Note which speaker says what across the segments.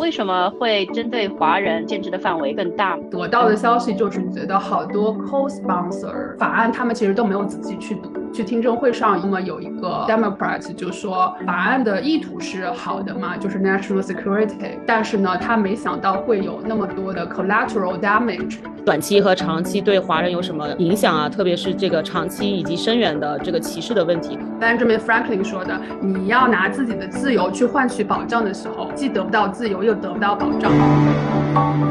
Speaker 1: 为什么会针对华人限制的范围更大？
Speaker 2: 得到的消息就是觉得好多 co-sponsor 法案，他们其实都没有仔细去读。去听证会上，那么有一个 Democrat 就说法案的意图是好的嘛，就是 national security，但是呢，他没想到会有那么多的 collateral damage。
Speaker 3: 短期和长期对华人有什么影响啊？特别是这个长期以及深远的这个歧视的问题。
Speaker 2: Benjamin Franklin 说的，你要拿自己的自由去换取保障的时候，既得不到自由，又得不到保障。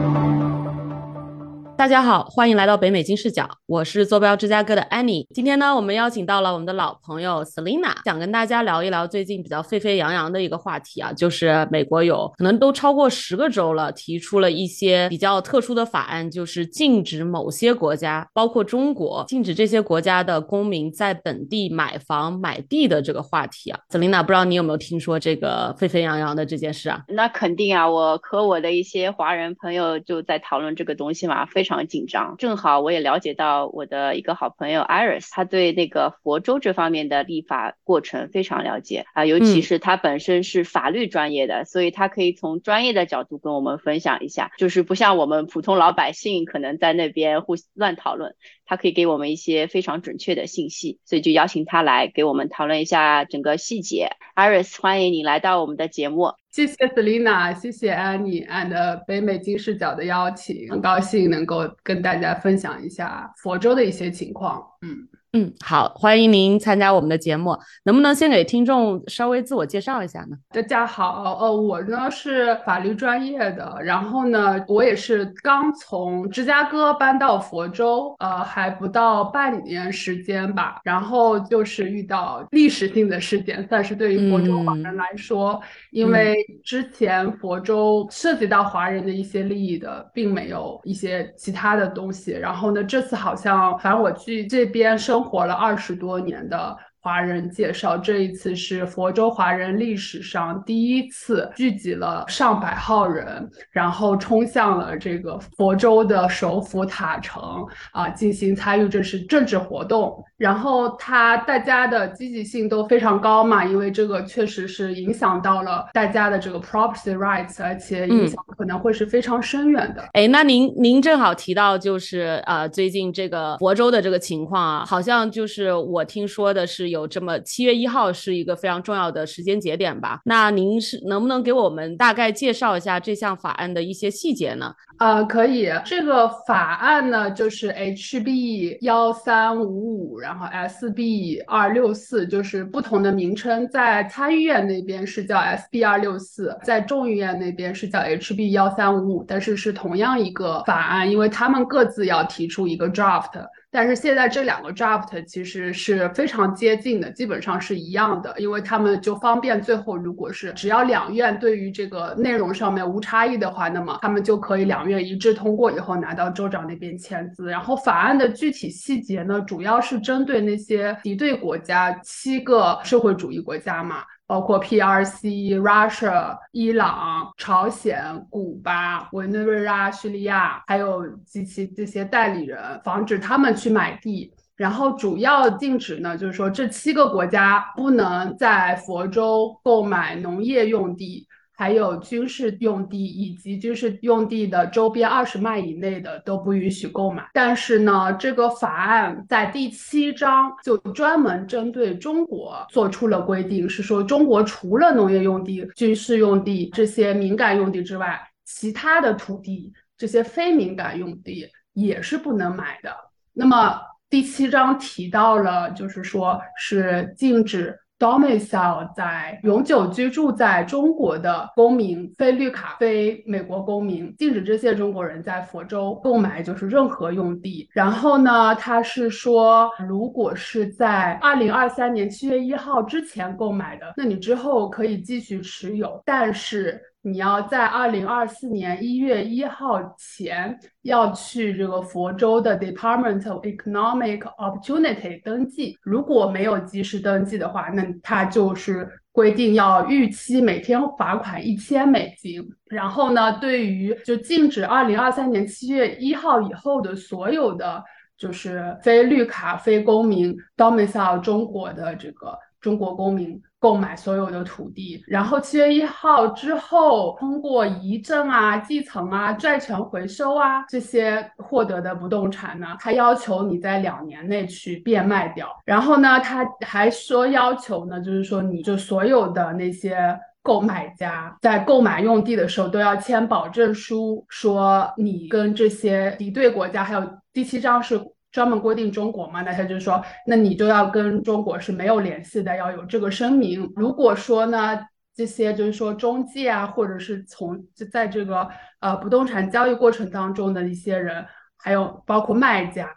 Speaker 3: 大家好，欢迎来到北美金视角，我是坐标芝加哥的 Annie。今天呢，我们邀请到了我们的老朋友 Selina，想跟大家聊一聊最近比较沸沸扬扬的一个话题啊，就是美国有可能都超过十个州了，提出了一些比较特殊的法案，就是禁止某些国家，包括中国，禁止这些国家的公民在本地买房买地的这个话题啊。Selina，不知道你有没有听说这个沸沸扬扬的这件事啊？
Speaker 1: 那肯定啊，我和我的一些华人朋友就在讨论这个东西嘛，非常。非常紧张，正好我也了解到我的一个好朋友 Iris，他对那个佛州这方面的立法过程非常了解啊，尤其是他本身是法律专业的，所以他可以从专业的角度跟我们分享一下，就是不像我们普通老百姓可能在那边互乱讨论，他可以给我们一些非常准确的信息，所以就邀请他来给我们讨论一下整个细节。Iris，欢迎你来到我们的节目。
Speaker 2: 谢谢 Selina，谢谢 Annie and 北美金视角的邀请，很高兴能够跟大家分享一下佛州的一些情况。嗯。
Speaker 3: 嗯，好，欢迎您参加我们的节目。能不能先给听众稍微自我介绍一下呢？
Speaker 2: 大家好，呃，我呢是法律专业的，然后呢，我也是刚从芝加哥搬到佛州，呃，还不到半年时间吧。然后就是遇到历史性的事件，算是对于佛州华人来说，因为之前佛州涉及到华人的一些利益的，并没有一些其他的东西。然后呢，这次好像，反正我去这边生。生活了二十多年的。华人介绍，这一次是佛州华人历史上第一次聚集了上百号人，然后冲向了这个佛州的首府塔城啊，进行参与这是政治活动。然后他大家的积极性都非常高嘛，因为这个确实是影响到了大家的这个 property rights，而且影响可能会是非常深远的。
Speaker 3: 哎，那您您正好提到就是呃最近这个佛州的这个情况啊，好像就是我听说的是。有有这么七月一号是一个非常重要的时间节点吧？那您是能不能给我们大概介绍一下这项法案的一些细节呢？
Speaker 2: 呃，可以。这个法案呢，就是 HB 幺三五五，然后 SB 二六四，就是不同的名称，在参议院那边是叫 SB 二六四，在众议院那边是叫 HB 幺三五五，但是是同样一个法案，因为他们各自要提出一个 draft。但是现在这两个 draft 其实是非常接近的，基本上是一样的，因为他们就方便最后如果是只要两院对于这个内容上面无差异的话，那么他们就可以两院一致通过以后拿到州长那边签字。然后法案的具体细节呢，主要是针对那些敌对国家，七个社会主义国家嘛。包括 PRC、Russia、伊朗、朝鲜、古巴、委内瑞拉、叙利亚，还有及其这些代理人，防止他们去买地。然后主要禁止呢，就是说这七个国家不能在佛州购买农业用地。还有军事用地以及军事用地的周边二十迈以内的都不允许购买。但是呢，这个法案在第七章就专门针对中国做出了规定，是说中国除了农业用地、军事用地这些敏感用地之外，其他的土地这些非敏感用地也是不能买的。那么第七章提到了，就是说是禁止。Domicile 在永久居住在中国的公民，非绿卡、非美国公民，禁止这些中国人在佛州购买就是任何用地。然后呢，他是说，如果是在二零二三年七月一号之前购买的，那你之后可以继续持有，但是。你要在二零二四年一月一号前要去这个佛州的 Department of Economic Opportunity 登记，如果没有及时登记的话，那它就是规定要逾期每天罚款一千美金。然后呢，对于就禁止二零二三年七月一号以后的所有的就是非绿卡非公民 domicile 中国的这个。中国公民购买所有的土地。然后七月一号之后，通过遗赠啊、继承啊、债权回收啊这些获得的不动产呢，他要求你在两年内去变卖掉。然后呢，他还说要求呢，就是说你就所有的那些。购买家在购买用地的时候都要签保证书，说你跟这些敌对国家，还有第七章是专门规定中国嘛？那他就说，那你就要跟中国是没有联系的，要有这个声明。如果说呢，这些就是说中介啊，或者是从就在这个呃不动产交易过程当中的一些人，还有包括卖家，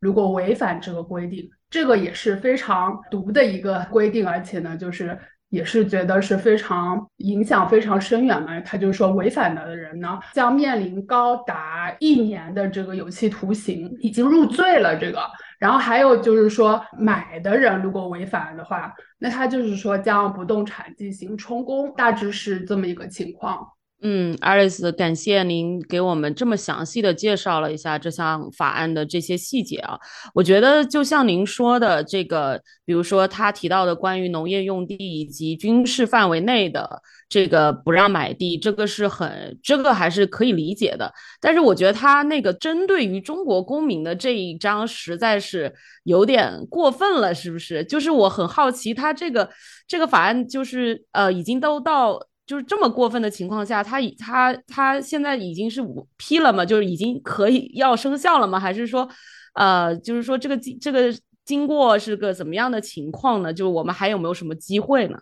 Speaker 2: 如果违反这个规定，这个也是非常毒的一个规定，而且呢，就是。也是觉得是非常影响非常深远嘛，他就说违反的人呢将面临高达一年的这个有期徒刑，已经入罪了这个。然后还有就是说买的人如果违反的话，那他就是说将不动产进行充公，大致是这么一个情况。
Speaker 3: 嗯，Alice，感谢您给我们这么详细的介绍了一下这项法案的这些细节啊。我觉得就像您说的这个，比如说他提到的关于农业用地以及军事范围内的这个不让买地，这个是很这个还是可以理解的。但是我觉得他那个针对于中国公民的这一章实在是有点过分了，是不是？就是我很好奇，他这个这个法案就是呃已经都到。就是这么过分的情况下，他已他他现在已经是五批了吗？就是已经可以要生效了吗？还是说，呃，就是说这个这个经过是个怎么样的情况呢？就是我们还有没有什么机会呢？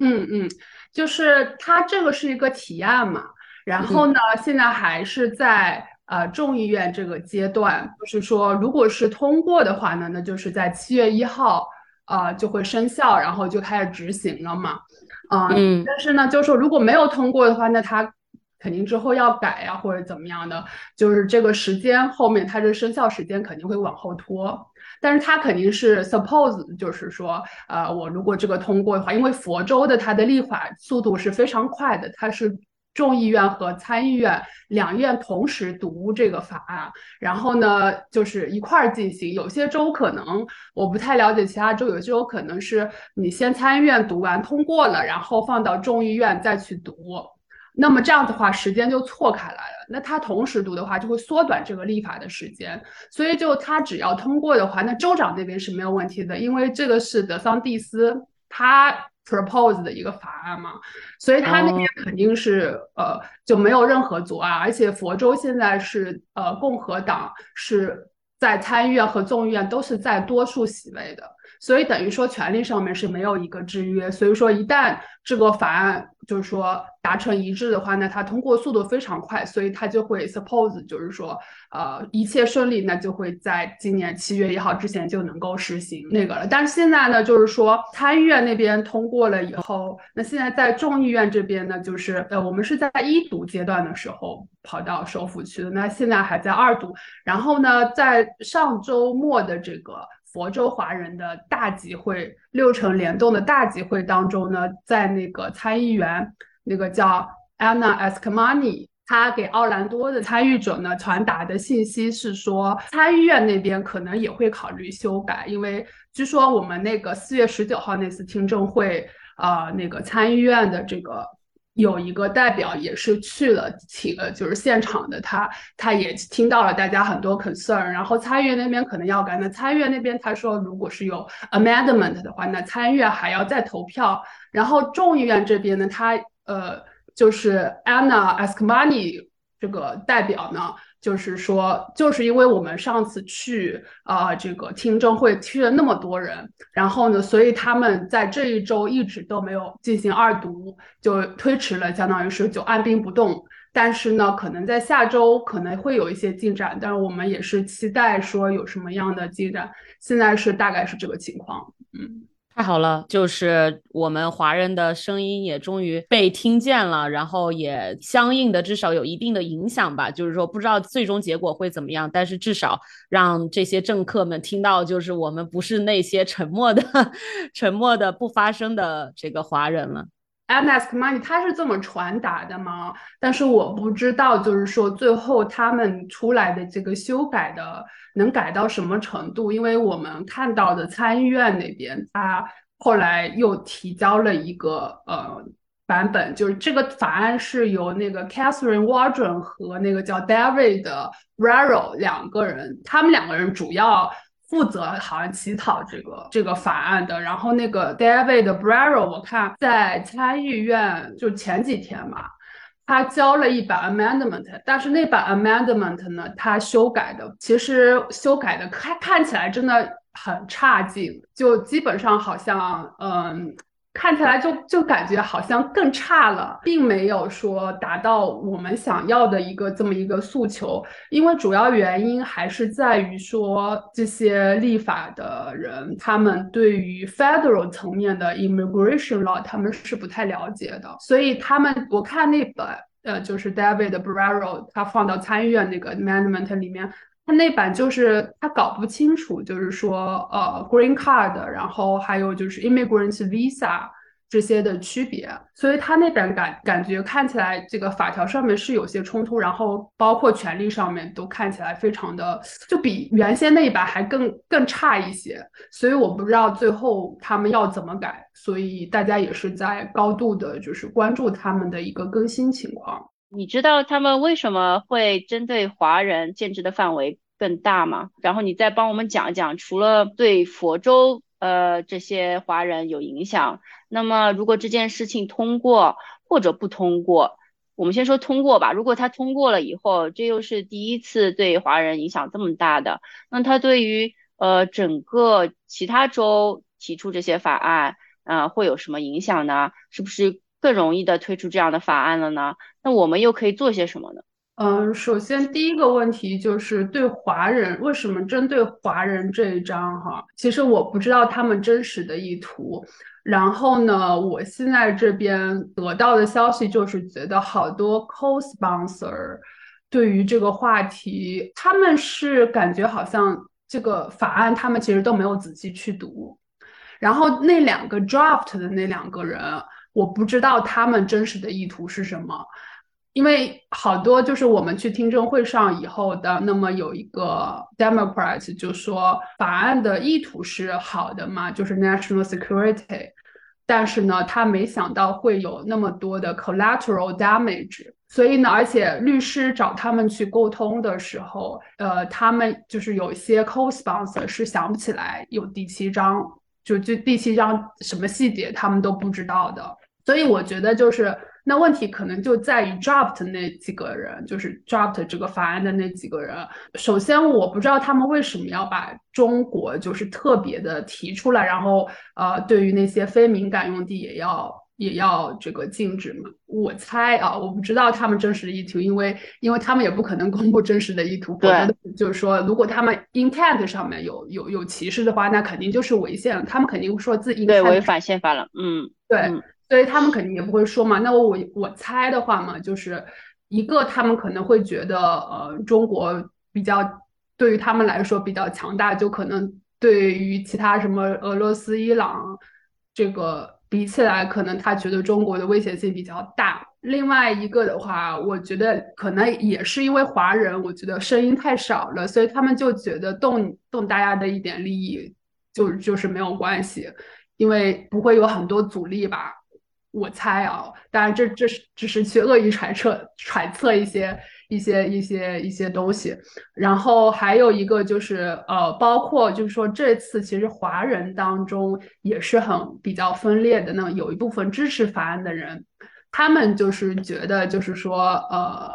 Speaker 2: 嗯嗯，就是他这个是一个提案嘛，然后呢，现在还是在呃众议院这个阶段，就是说，如果是通过的话呢，那就是在七月一号啊就会生效，然后就开始执行了嘛。啊，嗯，但是呢，就是说如果没有通过的话，那他肯定之后要改呀，或者怎么样的，就是这个时间后面它的生效时间肯定会往后拖。但是它肯定是 suppose，就是说，呃，我如果这个通过的话，因为佛州的它的立法速度是非常快的，它是。众议院和参议院两院同时读这个法案，然后呢，就是一块儿进行。有些州可能我不太了解，其他州有些州可能是你先参议院读完通过了，然后放到众议院再去读。那么这样的话，时间就错开来了。那他同时读的话，就会缩短这个立法的时间。所以就他只要通过的话，那州长那边是没有问题的，因为这个是德桑蒂斯他。Propose 的一个法案嘛，所以他那边肯定是呃就没有任何阻碍，而且佛州现在是呃共和党是在参议院和众议院都是在多数席位的。所以等于说权力上面是没有一个制约，所以说一旦这个法案就是说达成一致的话，那它通过速度非常快，所以它就会 suppose 就是说，呃，一切顺利，那就会在今年七月一号之前就能够实行那个了。但是现在呢，就是说参议院那边通过了以后，那现在在众议院这边呢，就是呃，我们是在一读阶段的时候跑到首府去的，那现在还在二读，然后呢，在上周末的这个。佛州华人的大集会，六城联动的大集会当中呢，在那个参议员那个叫 Anna e s k m a n i 他给奥兰多的参与者呢传达的信息是说，参议院那边可能也会考虑修改，因为据说我们那个四月十九号那次听证会，啊，那个参议院的这个。有一个代表也是去了，请了就是现场的他，他也听到了大家很多 concern，然后参议院那边可能要改，那参议院那边他说如果是有 amendment 的话，那参议院还要再投票，然后众议院这边呢，他呃就是 Anna Askmani 这个代表呢。就是说，就是因为我们上次去啊，这个听证会去了那么多人，然后呢，所以他们在这一周一直都没有进行二读，就推迟了，相当于是就按兵不动。但是呢，可能在下周可能会有一些进展，但是我们也是期待说有什么样的进展。现在是大概是这个情况，嗯。
Speaker 3: 太好了，就是我们华人的声音也终于被听见了，然后也相应的至少有一定的影响吧。就是说，不知道最终结果会怎么样，但是至少让这些政客们听到，就是我们不是那些沉默的、沉默的不发声的这个华人了。
Speaker 2: Ask Money，他是这么传达的吗？但是我不知道，就是说最后他们出来的这个修改的能改到什么程度？因为我们看到的参议院那边，他后来又提交了一个呃版本，就是这个法案是由那个 Catherine Wardron 和那个叫 David Raro 两个人，他们两个人主要负责好像起草这个这个法案的。然后那个 David Brero，我看在参议院就前几天嘛，他交了一版 amendment，但是那版 amendment 呢，他修改的其实修改的看看起来真的。很差劲，就基本上好像，嗯，看起来就就感觉好像更差了，并没有说达到我们想要的一个这么一个诉求。因为主要原因还是在于说，这些立法的人，他们对于 federal 层面的 immigration law 他们是不太了解的，所以他们我看那本，呃，就是 David Brero 他放到参议院那个 amendment 里面。他那版就是他搞不清楚，就是说，呃，green card，然后还有就是 immigrant visa 这些的区别，所以他那版感感觉看起来这个法条上面是有些冲突，然后包括权利上面都看起来非常的，就比原先那一版还更更差一些，所以我不知道最后他们要怎么改，所以大家也是在高度的就是关注他们的一个更新情况。
Speaker 1: 你知道他们为什么会针对华人建制的范围更大吗？然后你再帮我们讲一讲，除了对佛州呃这些华人有影响，那么如果这件事情通过或者不通过，我们先说通过吧。如果他通过了以后，这又是第一次对华人影响这么大的，那他对于呃整个其他州提出这些法案，呃会有什么影响呢？是不是？更容易的推出这样的法案了呢？那我们又可以做些什么呢？
Speaker 2: 嗯，首先第一个问题就是对华人，为什么针对华人这一章哈？其实我不知道他们真实的意图。然后呢，我现在这边得到的消息就是觉得好多 co-sponsor 对于这个话题，他们是感觉好像这个法案他们其实都没有仔细去读。然后那两个 draft 的那两个人。我不知道他们真实的意图是什么，因为好多就是我们去听证会上以后的，那么有一个 Democrat 就说法案的意图是好的嘛，就是 national security，但是呢，他没想到会有那么多的 collateral damage，所以呢，而且律师找他们去沟通的时候，呃，他们就是有一些 co-sponsor 是想不起来有第七章，就就第七章什么细节他们都不知道的。所以我觉得就是那问题可能就在于 draft 那几个人，就是 draft 这个法案的那几个人。首先，我不知道他们为什么要把中国就是特别的提出来，然后呃，对于那些非敏感用地也要也要这个禁止嘛。我猜啊，我不知道他们真实的意图，因为因为他们也不可能公布真实的意图。
Speaker 1: 对，
Speaker 2: 就是说，如果他们 intent 上面有有有歧视的话，那肯定就是违宪了。他们肯定说自己
Speaker 1: 对违反宪法了。嗯，
Speaker 2: 对。所以他们肯定也不会说嘛。那我我我猜的话嘛，就是一个他们可能会觉得，呃，中国比较对于他们来说比较强大，就可能对于其他什么俄罗斯、伊朗这个比起来，可能他觉得中国的威胁性比较大。另外一个的话，我觉得可能也是因为华人，我觉得声音太少了，所以他们就觉得动动大家的一点利益就就是没有关系，因为不会有很多阻力吧。我猜啊，当然这这是只是去恶意揣测揣测一些一些一些一些东西，然后还有一个就是呃，包括就是说这次其实华人当中也是很比较分裂的，那有一部分支持法案的人，他们就是觉得就是说呃，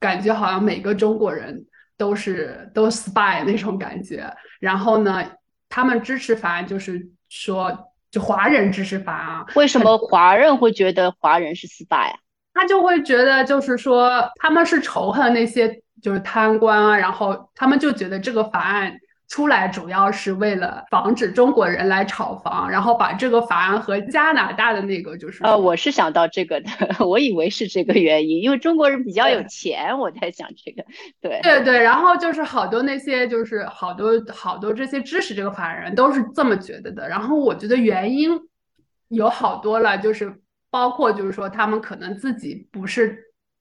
Speaker 2: 感觉好像每个中国人都是都 spy 那种感觉，然后呢，他们支持法案就是说。就华人知识法啊？
Speaker 1: 为什么华人会觉得华人是 spy 啊？
Speaker 2: 他就会觉得，就是说他们是仇恨那些就是贪官啊，然后他们就觉得这个法案。出来主要是为了防止中国人来炒房，然后把这个法案和加拿大的那个就是
Speaker 1: 呃，我是想到这个的，我以为是这个原因，因为中国人比较有钱，我在想这个，对
Speaker 2: 对对，然后就是好多那些就是好多好多这些支持这个法案人都是这么觉得的，然后我觉得原因有好多了，就是包括就是说他们可能自己不是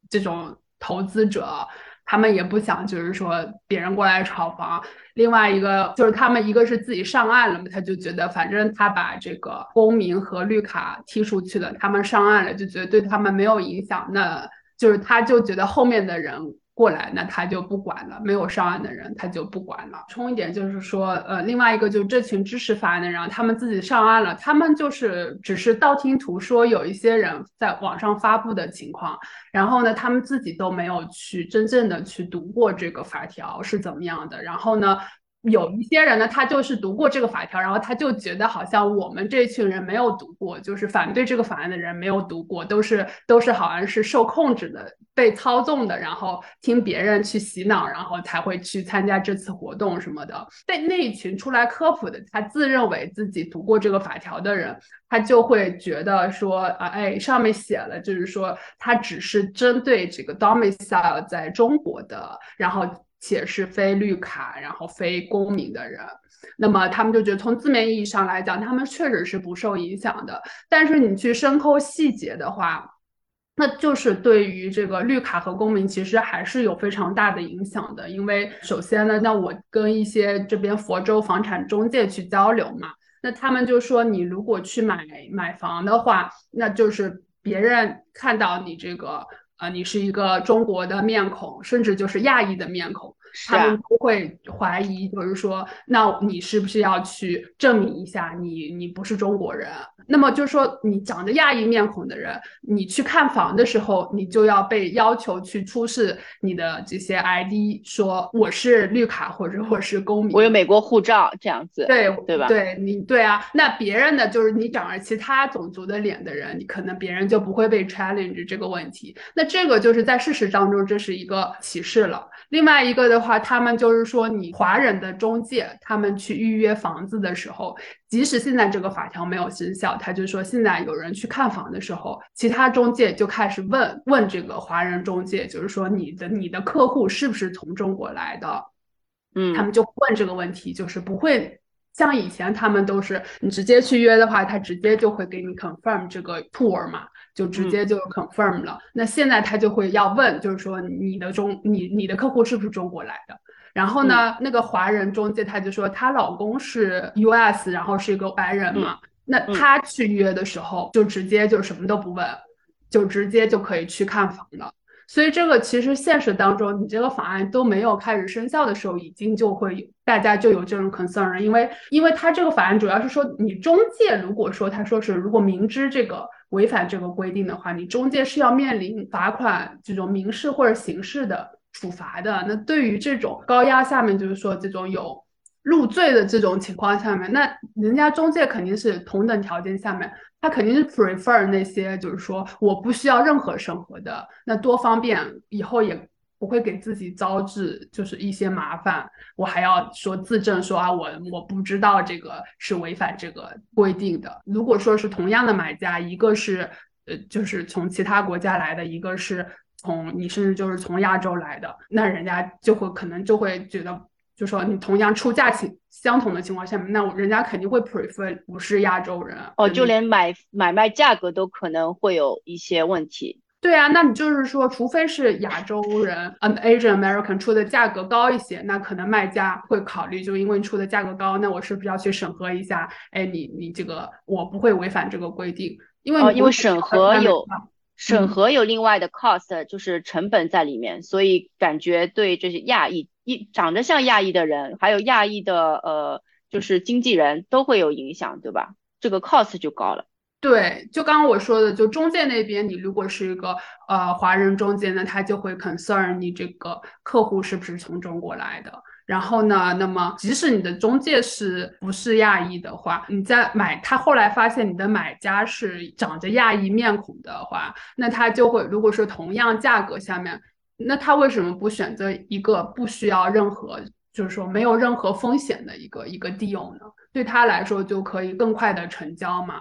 Speaker 2: 这种投资者。他们也不想就是说别人过来炒房。另外一个就是他们一个是自己上岸了嘛，他就觉得反正他把这个公民和绿卡踢出去了，他们上岸了就觉得对他们没有影响，那就是他就觉得后面的人。过来，那他就不管了。没有上岸的人，他就不管了。冲一点就是说，呃，另外一个就是这群支持法案的人，他们自己上岸了，他们就是只是道听途说，有一些人在网上发布的情况，然后呢，他们自己都没有去真正的去读过这个法条是怎么样的，然后呢。有一些人呢，他就是读过这个法条，然后他就觉得好像我们这群人没有读过，就是反对这个法案的人没有读过，都是都是好像是受控制的、被操纵的，然后听别人去洗脑，然后才会去参加这次活动什么的。但那一群出来科普的，他自认为自己读过这个法条的人，他就会觉得说啊，哎，上面写了，就是说他只是针对这个 domicile 在中国的，然后。且是非绿卡，然后非公民的人，那么他们就觉得从字面意义上来讲，他们确实是不受影响的。但是你去深抠细节的话，那就是对于这个绿卡和公民，其实还是有非常大的影响的。因为首先呢，那我跟一些这边佛州房产中介去交流嘛，那他们就说，你如果去买买房的话，那就是别人看到你这个。啊，你是一个中国的面孔，甚至就是亚裔的面孔，他们都会怀疑，就是说，那你是不是要去证明一下，你你不是中国人？那么就是说，你长着亚裔面孔的人，你去看房的时候，你就要被要求去出示你的这些 ID，说我是绿卡或者我是公民，
Speaker 1: 我有美国护照这样子，
Speaker 2: 对
Speaker 1: 对吧？
Speaker 2: 对你对啊，那别人的就是你长着其他种族的脸的人，你可能别人就不会被 challenge 这个问题。那这个就是在事实当中这是一个歧视了。另外一个的话，他们就是说，你华人的中介他们去预约房子的时候。即使现在这个法条没有生效，他就说现在有人去看房的时候，其他中介就开始问问这个华人中介，就是说你的你的客户是不是从中国来的？
Speaker 1: 嗯，
Speaker 2: 他们就问这个问题，就是不会像以前他们都是你直接去约的话，他直接就会给你 confirm 这个 tour 嘛，就直接就 confirm 了。那现在他就会要问，就是说你的中你你的客户是不是中国来的？然后呢，那个华人中介他就说，她老公是 U.S.，然后是一个白人嘛，那她去约的时候就直接就什么都不问，就直接就可以去看房了。所以这个其实现实当中，你这个法案都没有开始生效的时候，已经就会大家就有这种 concern，了因为因为他这个法案主要是说，你中介如果说他说是如果明知这个违反这个规定的话，你中介是要面临罚款这种民事或者刑事的。处罚的那对于这种高压下面，就是说这种有入罪的这种情况下面，那人家中介肯定是同等条件下面，他肯定是 prefer 那些就是说我不需要任何审核的，那多方便，以后也不会给自己招致就是一些麻烦，我还要说自证说啊我我不知道这个是违反这个规定的。如果说是同样的买家，一个是呃就是从其他国家来的，一个是。从你甚至就是从亚洲来的，那人家就会可能就会觉得，就说你同样出价情相同的情况下面，那人家肯定会 prefer 不是亚洲人
Speaker 1: 哦，就连买买卖价格都可能会有一些问题。
Speaker 2: 对啊，那你就是说，除非是亚洲人，an Asian American 出的价格高一些，那可能卖家会考虑，就因为出的价格高，那我是不是要去审核一下？哎，你你这个我不会违反这个规定，因为
Speaker 1: 因为审核有。审核有另外的 cost，就是成本在里面，所以感觉对这些亚裔一长得像亚裔的人，还有亚裔的呃，就是经纪人都会有影响，对吧？这个 cost 就高了。
Speaker 2: 对，就刚刚我说的，就中介那边，你如果是一个呃华人中介呢，他就会 concern 你这个客户是不是从中国来的。然后呢？那么，即使你的中介是不是亚裔的话，你在买他后来发现你的买家是长着亚裔面孔的话，那他就会，如果说同样价格下面，那他为什么不选择一个不需要任何，就是说没有任何风险的一个一个 deal 呢？对他来说就可以更快的成交嘛，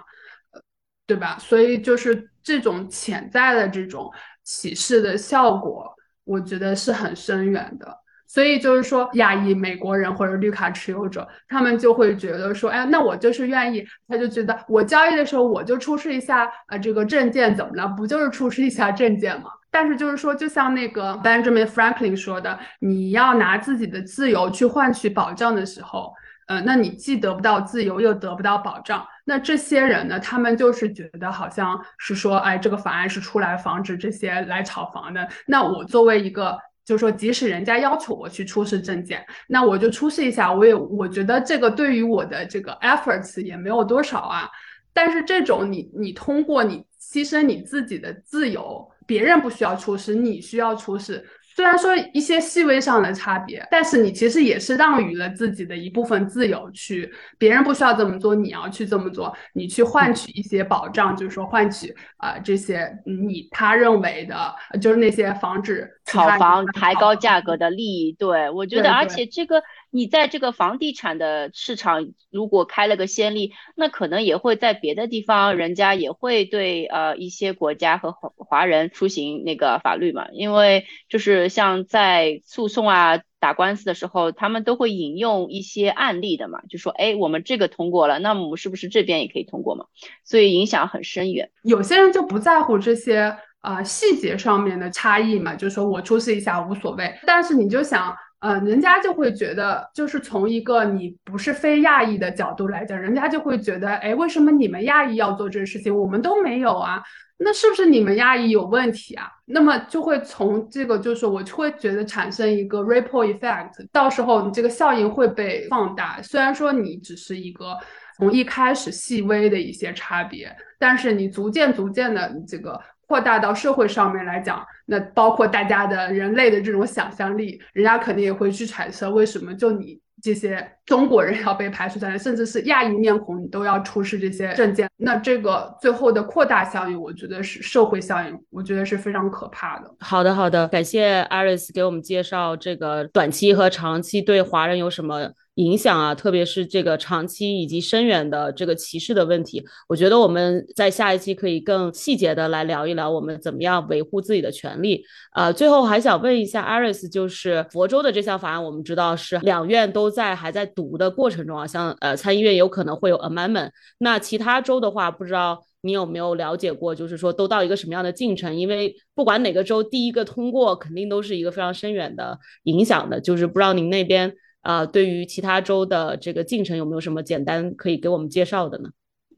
Speaker 2: 呃，对吧？所以就是这种潜在的这种歧视的效果，我觉得是很深远的。所以就是说，亚裔美国人或者绿卡持有者，他们就会觉得说，哎，那我就是愿意，他就觉得我交易的时候我就出示一下，呃，这个证件怎么了？不就是出示一下证件吗？但是就是说，就像那个 Benjamin Franklin 说的，你要拿自己的自由去换取保障的时候，呃，那你既得不到自由，又得不到保障。那这些人呢，他们就是觉得好像是说，哎，这个法案是出来防止这些来炒房的。那我作为一个，就是说，即使人家要求我去出示证件，那我就出示一下。我也我觉得这个对于我的这个 efforts 也没有多少啊。但是这种你你通过你牺牲你自己的自由。别人不需要出示，你需要出示。虽然说一些细微上的差别，但是你其实也是让予了自己的一部分自由，去别人不需要这么做，你要去这么做，你去换取一些保障，就是说换取啊这些你他认为的，就是那些防止
Speaker 1: 炒房抬高价格的利益。对我觉得，而且这个。你在这个房地产的市场如果开了个先例，那可能也会在别的地方，人家也会对呃一些国家和华华人出行那个法律嘛，因为就是像在诉讼啊打官司的时候，他们都会引用一些案例的嘛，就说哎我们这个通过了，那我们是不是这边也可以通过嘛？所以影响很深远。
Speaker 2: 有些人就不在乎这些啊细节上面的差异嘛，就说我出示一下无所谓，但是你就想。呃，人家就会觉得，就是从一个你不是非亚裔的角度来讲，人家就会觉得，哎，为什么你们亚裔要做这个事情，我们都没有啊？那是不是你们亚裔有问题啊？那么就会从这个，就是我就会觉得产生一个 ripple effect，到时候你这个效应会被放大。虽然说你只是一个从一开始细微的一些差别，但是你逐渐逐渐的这个。扩大到社会上面来讲，那包括大家的人类的这种想象力，人家肯定也会去产生，为什么就你这些中国人要被排除在外，甚至是亚裔面孔，你都要出示这些证件。那这个最后的扩大效应，我觉得是社会效应，我觉得是非常可怕的。
Speaker 3: 好的，好的，感谢 Iris 给我们介绍这个短期和长期对华人有什么。影响啊，特别是这个长期以及深远的这个歧视的问题，我觉得我们在下一期可以更细节的来聊一聊我们怎么样维护自己的权利。呃，最后还想问一下 Aris，就是佛州的这项法案，我们知道是两院都在还在读的过程中啊，像呃参议院有可能会有 amendment，那其他州的话，不知道你有没有了解过，就是说都到一个什么样的进程？因为不管哪个州第一个通过，肯定都是一个非常深远的影响的，就是不知道您那边。啊，对于其他州的这个进程，有没有什么简单可以给我们介绍的呢？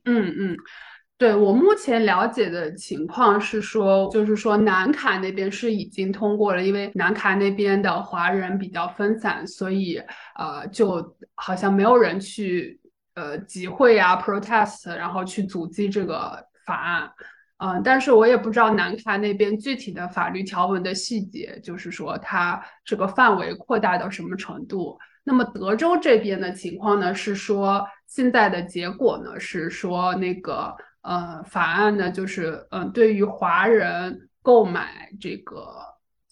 Speaker 2: 嗯嗯，对我目前了解的情况是说，就是说南卡那边是已经通过了，因为南卡那边的华人比较分散，所以呃，就好像没有人去呃集会啊、protest，然后去阻击这个法案。嗯，但是我也不知道南卡那边具体的法律条文的细节，就是说它这个范围扩大到什么程度。那么德州这边的情况呢，是说现在的结果呢是说那个呃法案呢就是嗯对于华人购买这个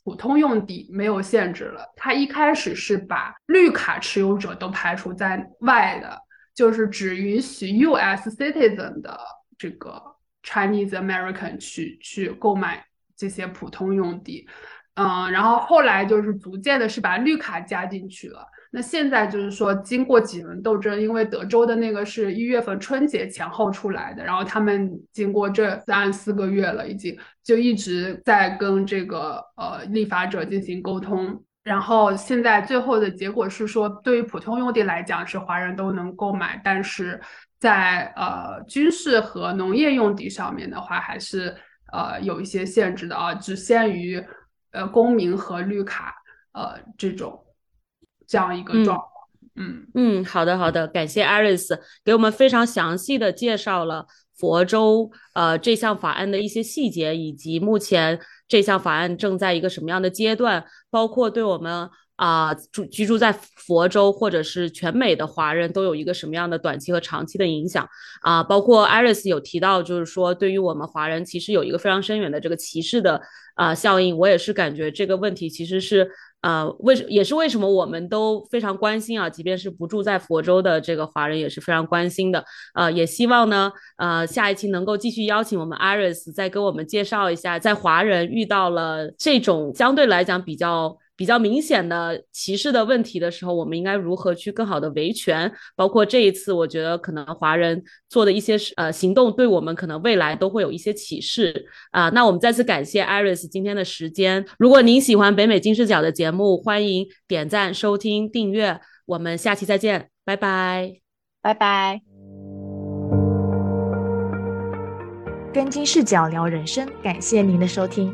Speaker 2: 普通用地没有限制了。他一开始是把绿卡持有者都排除在外的，就是只允许 U.S. citizen 的这个 Chinese American 去去购买这些普通用地。嗯，然后后来就是逐渐的是把绿卡加进去了。那现在就是说，经过几轮斗争，因为德州的那个是一月份春节前后出来的，然后他们经过这三四个月了，已经就一直在跟这个呃立法者进行沟通，然后现在最后的结果是说，对于普通用地来讲是华人都能购买，但是在呃军事和农业用地上面的话，还是呃有一些限制的啊，只限于呃公民和绿卡呃这种。这样一个状况，嗯。
Speaker 3: 嗯，好的好的，感谢 Aris 给我们非常详细的介绍了佛州呃这项法案的一些细节，以及目前这项法案正在一个什么样的阶段，包括对我们啊住居住在佛州或者是全美的华人都有一个什么样的短期和长期的影响。啊，包括 Aris 有提到，就是说对于我们华人其实有一个非常深远的这个歧视的啊效应，我也是感觉这个问题其实是。呃，为什也是为什么我们都非常关心啊？即便是不住在佛州的这个华人也是非常关心的。呃，也希望呢，呃，下一期能够继续邀请我们 Iris 再给我们介绍一下，在华人遇到了这种相对来讲比较。比较明显的歧视的问题的时候，我们应该如何去更好的维权？包括这一次，我觉得可能华人做的一些呃行动，对我们可能未来都会有一些启示啊。那我们再次感谢 Iris 今天的时间。如果您喜欢北美金视角的节目，欢迎点赞、收听、订阅。我们下期再见，拜拜，
Speaker 1: 拜拜。
Speaker 4: 跟金视角聊人生，感谢您的收听。